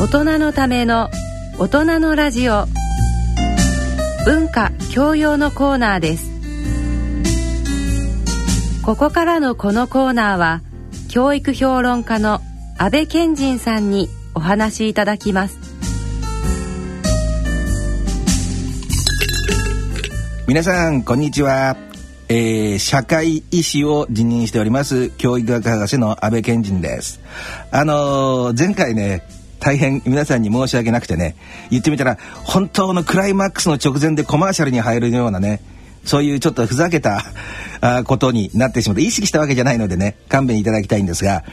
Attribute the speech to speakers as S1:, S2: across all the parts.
S1: 大人のための大人のラジオ。文化教養のコーナーです。ここからのこのコーナーは教育評論家の安倍賢人さんにお話しいただきます。
S2: 皆さんこんにちは、えー、社会医師を辞任しております教育学博士の安倍賢人です。あのー、前回ね大変皆さんに申し訳なくてね言ってみたら本当のクライマックスの直前でコマーシャルに入るようなねそういうちょっとふざけたことになってしまって意識したわけじゃないのでね勘弁いただきたいんですが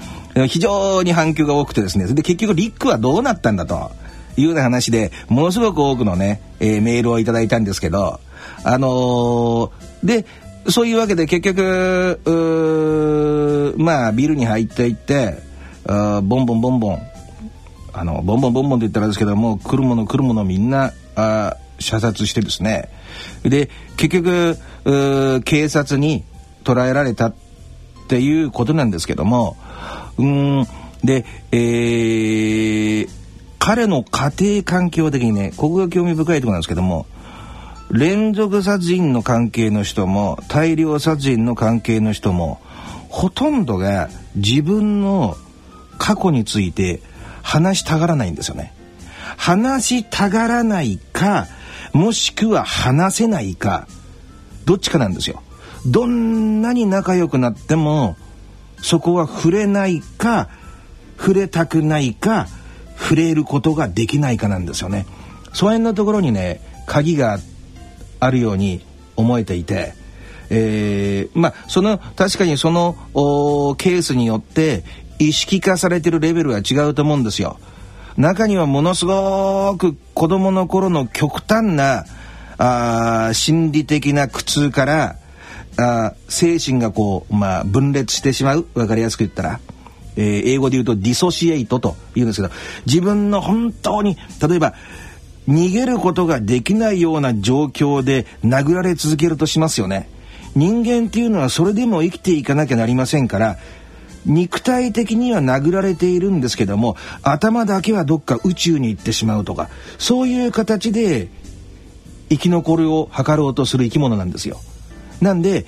S2: 非常に反響が多くてですねで結局リックはどうなったんだというような話でものすごく多くのね、えー、メールをいただいたんですけどあのー、でそういうわけで結局まあビルに入っていってボンボンボンボンあのボンボンボンボンって言ったらですけども来るもの来るものみんなあ射殺してですね。で結局警察に捕らえられたっていうことなんですけどもうんで、えー、彼の家庭環境的にねここが興味深いところなんですけども連続殺人の関係の人も大量殺人の関係の人もほとんどが自分の過去について話したがらないんですよね。話したがらないか、もしくは話せないか、どっちかなんですよ。どんなに仲良くなっても、そこは触れないか、触れたくないか、触れることができないかなんですよね。その辺のところにね、鍵があるように思えていて、えー、まあその確かにそのケースによって意識化されてるレベルは違うと思うんですよ。中にはものすごく子供の頃の極端なあ心理的な苦痛からあ精神がこう、まあ、分裂してしまう分かりやすく言ったら、えー、英語で言うとディソシエイトと言うんですけど自分の本当に例えば逃げることができないような状況で殴られ続けるとしますよね。人間っていうのはそれでも生きていかなきゃなりませんから肉体的には殴られているんですけども頭だけはどっか宇宙に行ってしまうとかそういう形で生き残りを図ろうとする生き物なんですよ。なんで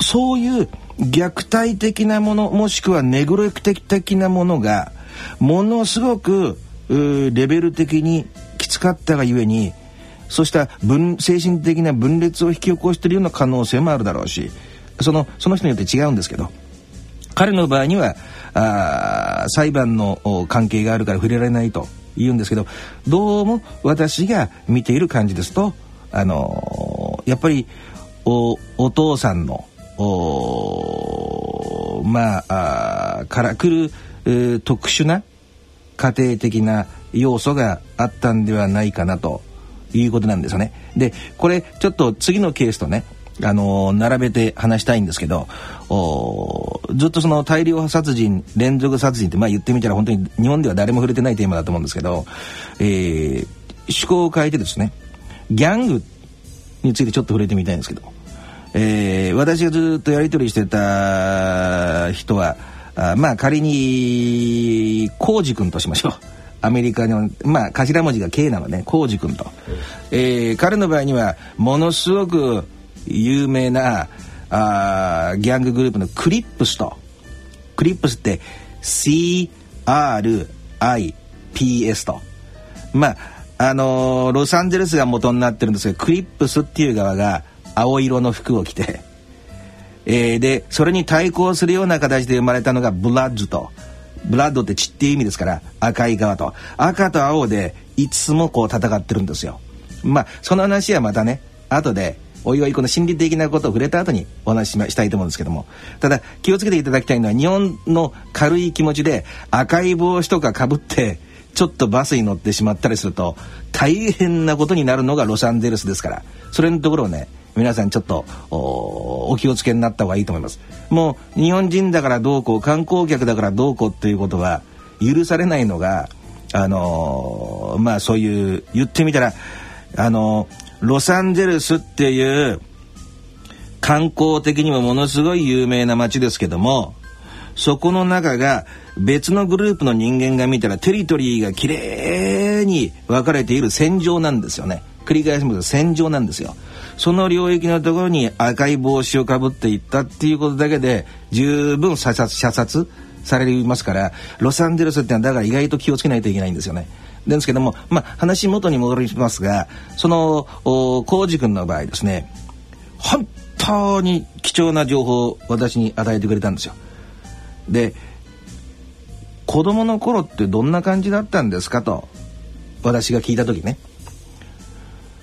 S2: そういう虐待的なものもしくはネグレク的なものがものすごくレベル的にきつかったがゆえにそうした分精神的な分裂を引き起こしているような可能性もあるだろうしそのその人によって違うんですけど彼の場合にはあ裁判の関係があるから触れられないと言うんですけどどうも私が見ている感じですと、あのー、やっぱりおお父さんのまああから来る、えー、特殊な家庭的な要素があったんではないかなということなんですよね。でこれちょっと次のケースとねあの並べて話したいんですけどずっとその大量殺人連続殺人ってまあ言ってみたら本当に日本では誰も触れてないテーマだと思うんですけど、えー、趣向を変えてですねギャングについてちょっと触れてみたいんですけど、えー、私がずっとやり取りしてた人はあまあ仮に浩二君としましょう。アメリカの、まあ、頭文字が K なのね、浩二君と。えー、彼の場合には、ものすごく有名なあギャンググループのクリップスと。クリップスって CRIPS と。まああのー、ロサンゼルスが元になってるんですけどクリップスっていう側が青色の服を着て、えー、でそれに対抗するような形で生まれたのがブラッドと。ブラッドって血っていう意味ですから赤い側と。赤と青でいつもこう戦ってるんですよ。まあその話はまたね後でおいおいこの心理的なことを触れた後にお話ししたいと思うんですけども。ただ気をつけていただきたいのは日本の軽い気持ちで赤い帽子とかかぶってちょっとバスに乗ってしまったりすると大変なことになるのがロサンゼルスですから。それのところをね皆さんちょっとお気をつけになった方がいいと思います。もう日本人だからどうこう観光客だからどうこうっていうことは許されないのがあのー、まあそういう言ってみたらあのーロサンゼルスっていう観光的にもものすごい有名な街ですけどもそこの中が別のグループの人間が見たらテリトリーがきれいに分かれている戦場なんですよね。繰り返しますと戦場なんですよ。その領域のところに赤い帽子をかぶっていったっていうことだけで十分射殺射殺されますからロサンゼルスってのはだから意外と気をつけないといけないんですよねですけども、まあ、話元に戻りますがその浩二君の場合ですね本当に貴重な情報を私に与えてくれたんですよ。で子供の頃ってどんな感じだったんですかと私が聞いた時ね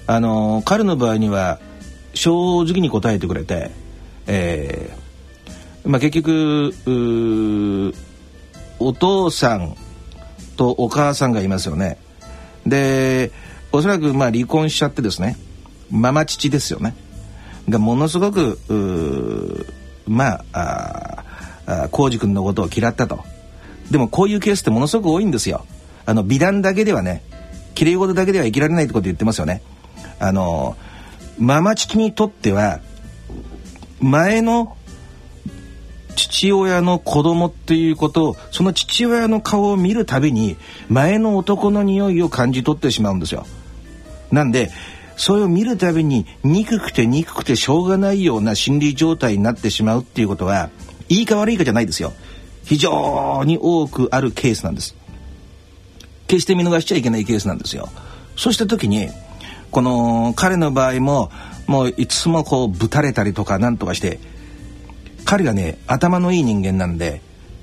S2: あの彼の場合には正直に答えてくれて、えまあ、結局お父さんとお母さんがいますよね。でおそらくまあ離婚しちゃってですねママ父ですよね。がものすごくまああ,あ浩二君のことを嫌ったと。でもこういうケースってものすごく多いんですよ。あの美談だけではね綺麗事だけでは生きられないってこと言ってますよね。あのママ父にとっては前の父親の子供っていうことをその父親の顔を見るたびに前の男の匂いを感じ取ってしまうんですよ。なんでそれを見るたびに憎くて憎くてしょうがないような心理状態になってしまうっていうことはいいか悪いかじゃないですよ。非常に多くあるケースなんです。決して見逃しちゃいけないケースなんですよ。そうした時にこの彼の場合ももういつもこうぶたれたりとかなんとかして彼がね頭のいい人間なんで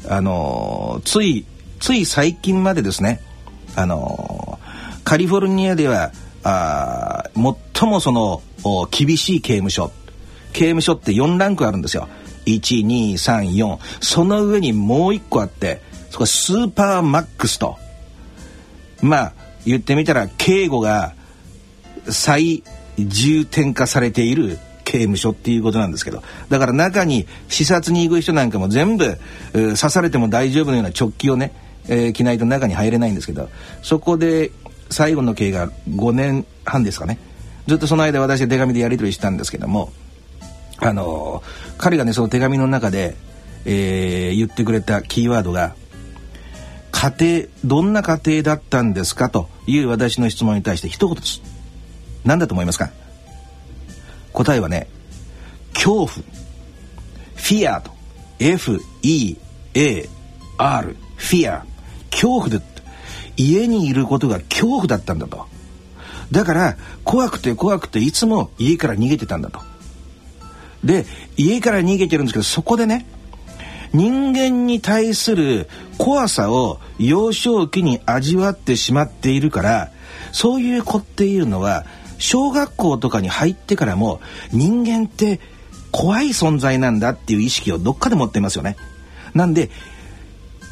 S2: あのついつい最近までですねあのカリフォルニアではあ最もその厳しい刑務所。刑務所って4ランクあるんですよ。1234その上にもう1個あってそこはスーパーマックスと。まあ言ってみたら警護が最重点化されている刑務所っていうことなんですけどだから中に視察に行く人なんかも全部刺されても大丈夫なような直帰をね、えー、着ないと中に入れないんですけどそこで最後の刑が5年半ですかねずっとその間私は手紙でやり取りしたんですけどもあの彼がねその手紙の中で、えー、言ってくれたキーワードが「家庭どんな家庭だったんですか?」という私の質問に対して一言です何だと思いますか？答えはね恐怖。フィアと F-E-A-R フィア恐怖で家にいることが恐怖だったんだと。だから怖くて怖くていつも家から逃げてたんだと。で家から逃げてるんですけどそこでね人間に対する怖さを幼少期に味わってしまっているからそういう子っていうのは小学校とかに入ってからも人間って怖い存在なんだっていう意識をどっかで持ってますよね。なんで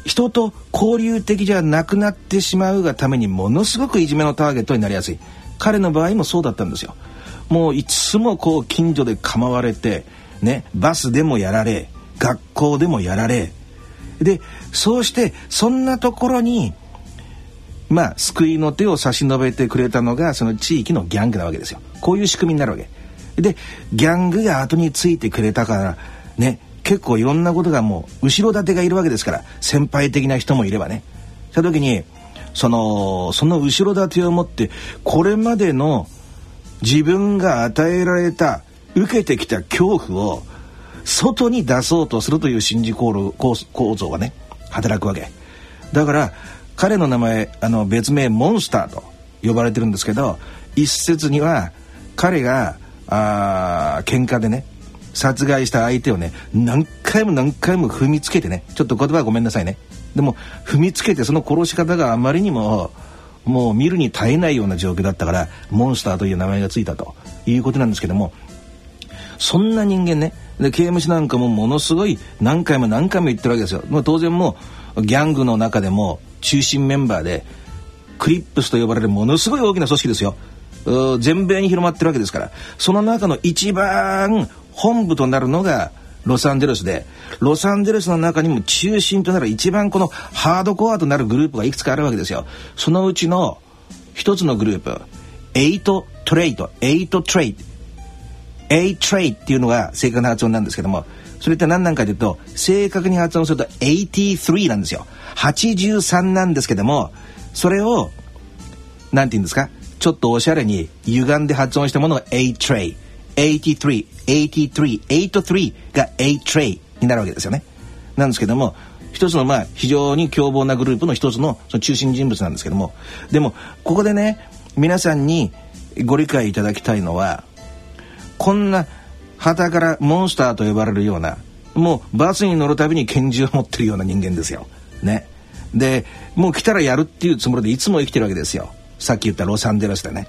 S2: 人と交流的じゃなくなってしまうがためにものすごくいじめのターゲットになりやすい。彼の場合もそうだったんですよ。もういつもこう近所で構われてねバスでもやられ学校でもやられ。でそうしてそんなところにまあ救いの手を差し伸べてくれたのがその地域のギャングなわけですよ。こういう仕組みになるわけ。でギャングが後についてくれたからね結構いろんなことがもう後ろ盾がいるわけですから先輩的な人もいればね。した時にそのその後ろ盾を持ってこれまでの自分が与えられた受けてきた恐怖を外に出そうとするという心理構造がね働くわけ。だから彼の名前あの別名モンスターと呼ばれてるんですけど一説には彼があ喧嘩でね殺害した相手をね何回も何回も踏みつけてねちょっと言葉ごめんなさいねでも踏みつけてその殺し方があまりにももう見るに耐えないような状況だったからモンスターという名前がついたということなんですけどもそんな人間ねで刑務所なんかもものすごい何回も何回も言ってるわけですよ。もう当然もうギャングの中でも中心メンバーでクリップスと呼ばれるものすごい大きな組織ですよ。全米に広まってるわけですから。その中の一番本部となるのがロサンゼルスでロサンゼルスの中にも中心となる一番このハードコアとなるグループがいくつかあるわけですよ。そのうちの一つのグループ8トレイト8トレイ8トレイっていうのが正確な発音なんですけどもそれって何なんかというと正確に発音すると83なんですよ。83なんですけどもそれを何て言うんですか？ちょっとおしゃれに歪んで発音したものが A tray 83 83 83が A tray になるわけですよね。なんですけども一つのまあ非常に凶暴なグループの一つのその中心人物なんですけどもでもここでね皆さんにご理解いただきたいのはこんな旗からモンスターと呼ばれるようなもうバスに乗るたびに拳銃を持ってるような人間ですよ。ね。でもう来たらやるっていうつもりでいつも生きてるわけですよ。さっき言ったロサンゼルスでね。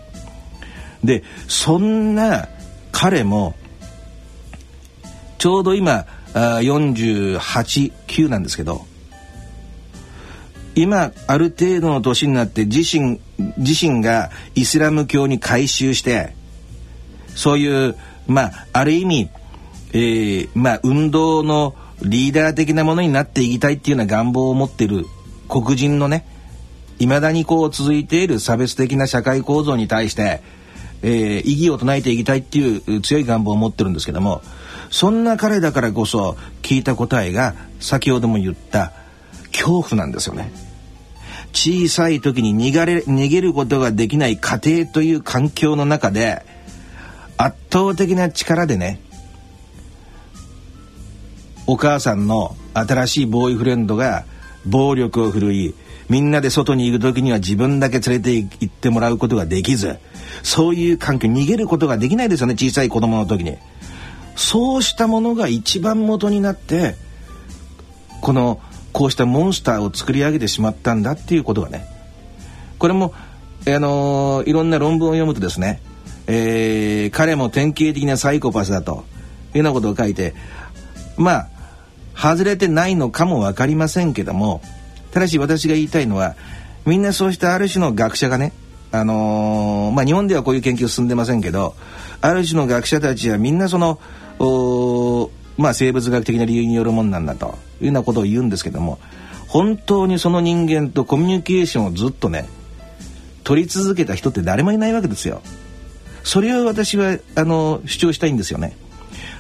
S2: でそんな彼もちょうど今489なんですけど今ある程度の年になって自身自身がイスラム教に改宗してそういうまあある意味、えー、まあ運動のリーダー的なものになっていきたいっていうような願望を持っている黒人のねいまだにこう続いている差別的な社会構造に対して、えー、異議を唱えていきたいっていう強い願望を持ってるんですけどもそんな彼だからこそ聞いた答えが先ほども言った恐怖なんですよね。小さい時に逃れ逃げることができない家庭という環境の中で圧倒的な力でねお母さんの新しいボーイフレンドが暴力を振るいみんなで外に行く時には自分だけ連れて行ってもらうことができずそういう環境逃げることができないですよね小さい子供の時に。そうしたものが一番元になってこのこうしたモンスターを作り上げてしまったんだっていうことがねこれも、あのー、いろんな論文を読むとですね、えー、彼も典型的なサイコパスだというようなことを書いてまあ外れてないのかも分かりませんけどもただし私が言いたいのはみんなそうしたある種の学者がねあのー、まあ日本ではこういう研究進んでませんけどある種の学者たちはみんなそのまあ、生物学的な理由によるもんなんだというようなことを言うんですけども本当にその人間とコミュニケーションをずっとね取り続けた人って誰もいないわけですよ。それを私はあの主張したいんですよね。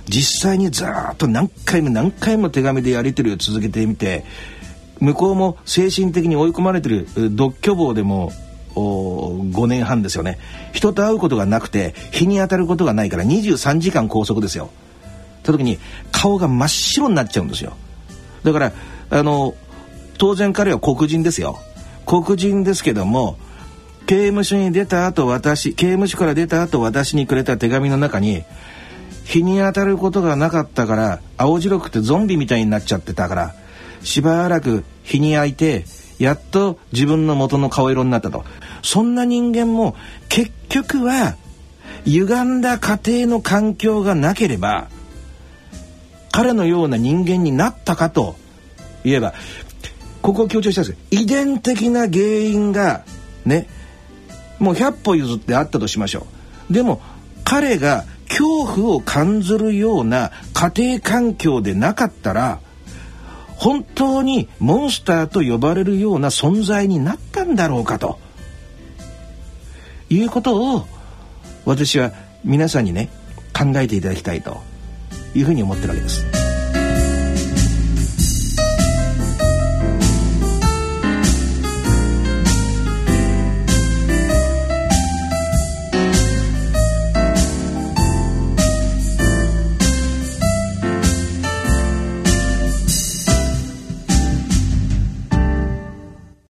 S2: 実際にずっと何回も何回も手紙でやり取りを続けてみて向こうも精神的に追い込まれてる独居房でも5年半ですよね。人と会うことがなくて日に当たることがないから23時間拘束ですよ。た時に顔が真っ白になっちゃうんですよ。だからあの当然彼は黒人ですよ。黒人ですけども刑務所に出た後私刑務所から出た後私にくれた手紙の中に日に当たることがなかったから青白くてゾンビみたいになっちゃってたからしばらく日に焼いてやっと自分の元の顔色になったと。そんな人間も結局は歪んだ家庭の環境がなければ彼のような人間になったかといえばここを強調したんです遺伝的な原因がねもう100歩譲ってあったとしましょうでも彼が恐怖を感じるような家庭環境でなかったら本当にモンスターと呼ばれるような存在になったんだろうかということを私は皆さんにね考えていただきたいというふうに思ってるわけです。